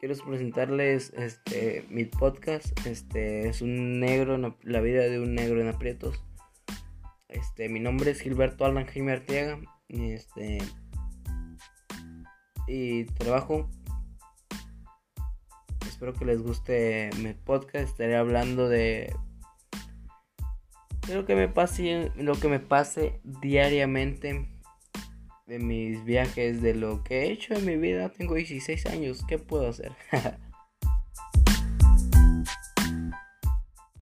quiero presentarles este mi podcast. Este es un negro, la vida de un negro en aprietos. Este, mi nombre es Gilberto Alan Jaime Arteaga. Este y trabajo. Espero que les guste mi podcast. Estaré hablando de lo que me pase, lo que me pase diariamente de mis viajes, de lo que he hecho en mi vida. Tengo 16 años, ¿qué puedo hacer?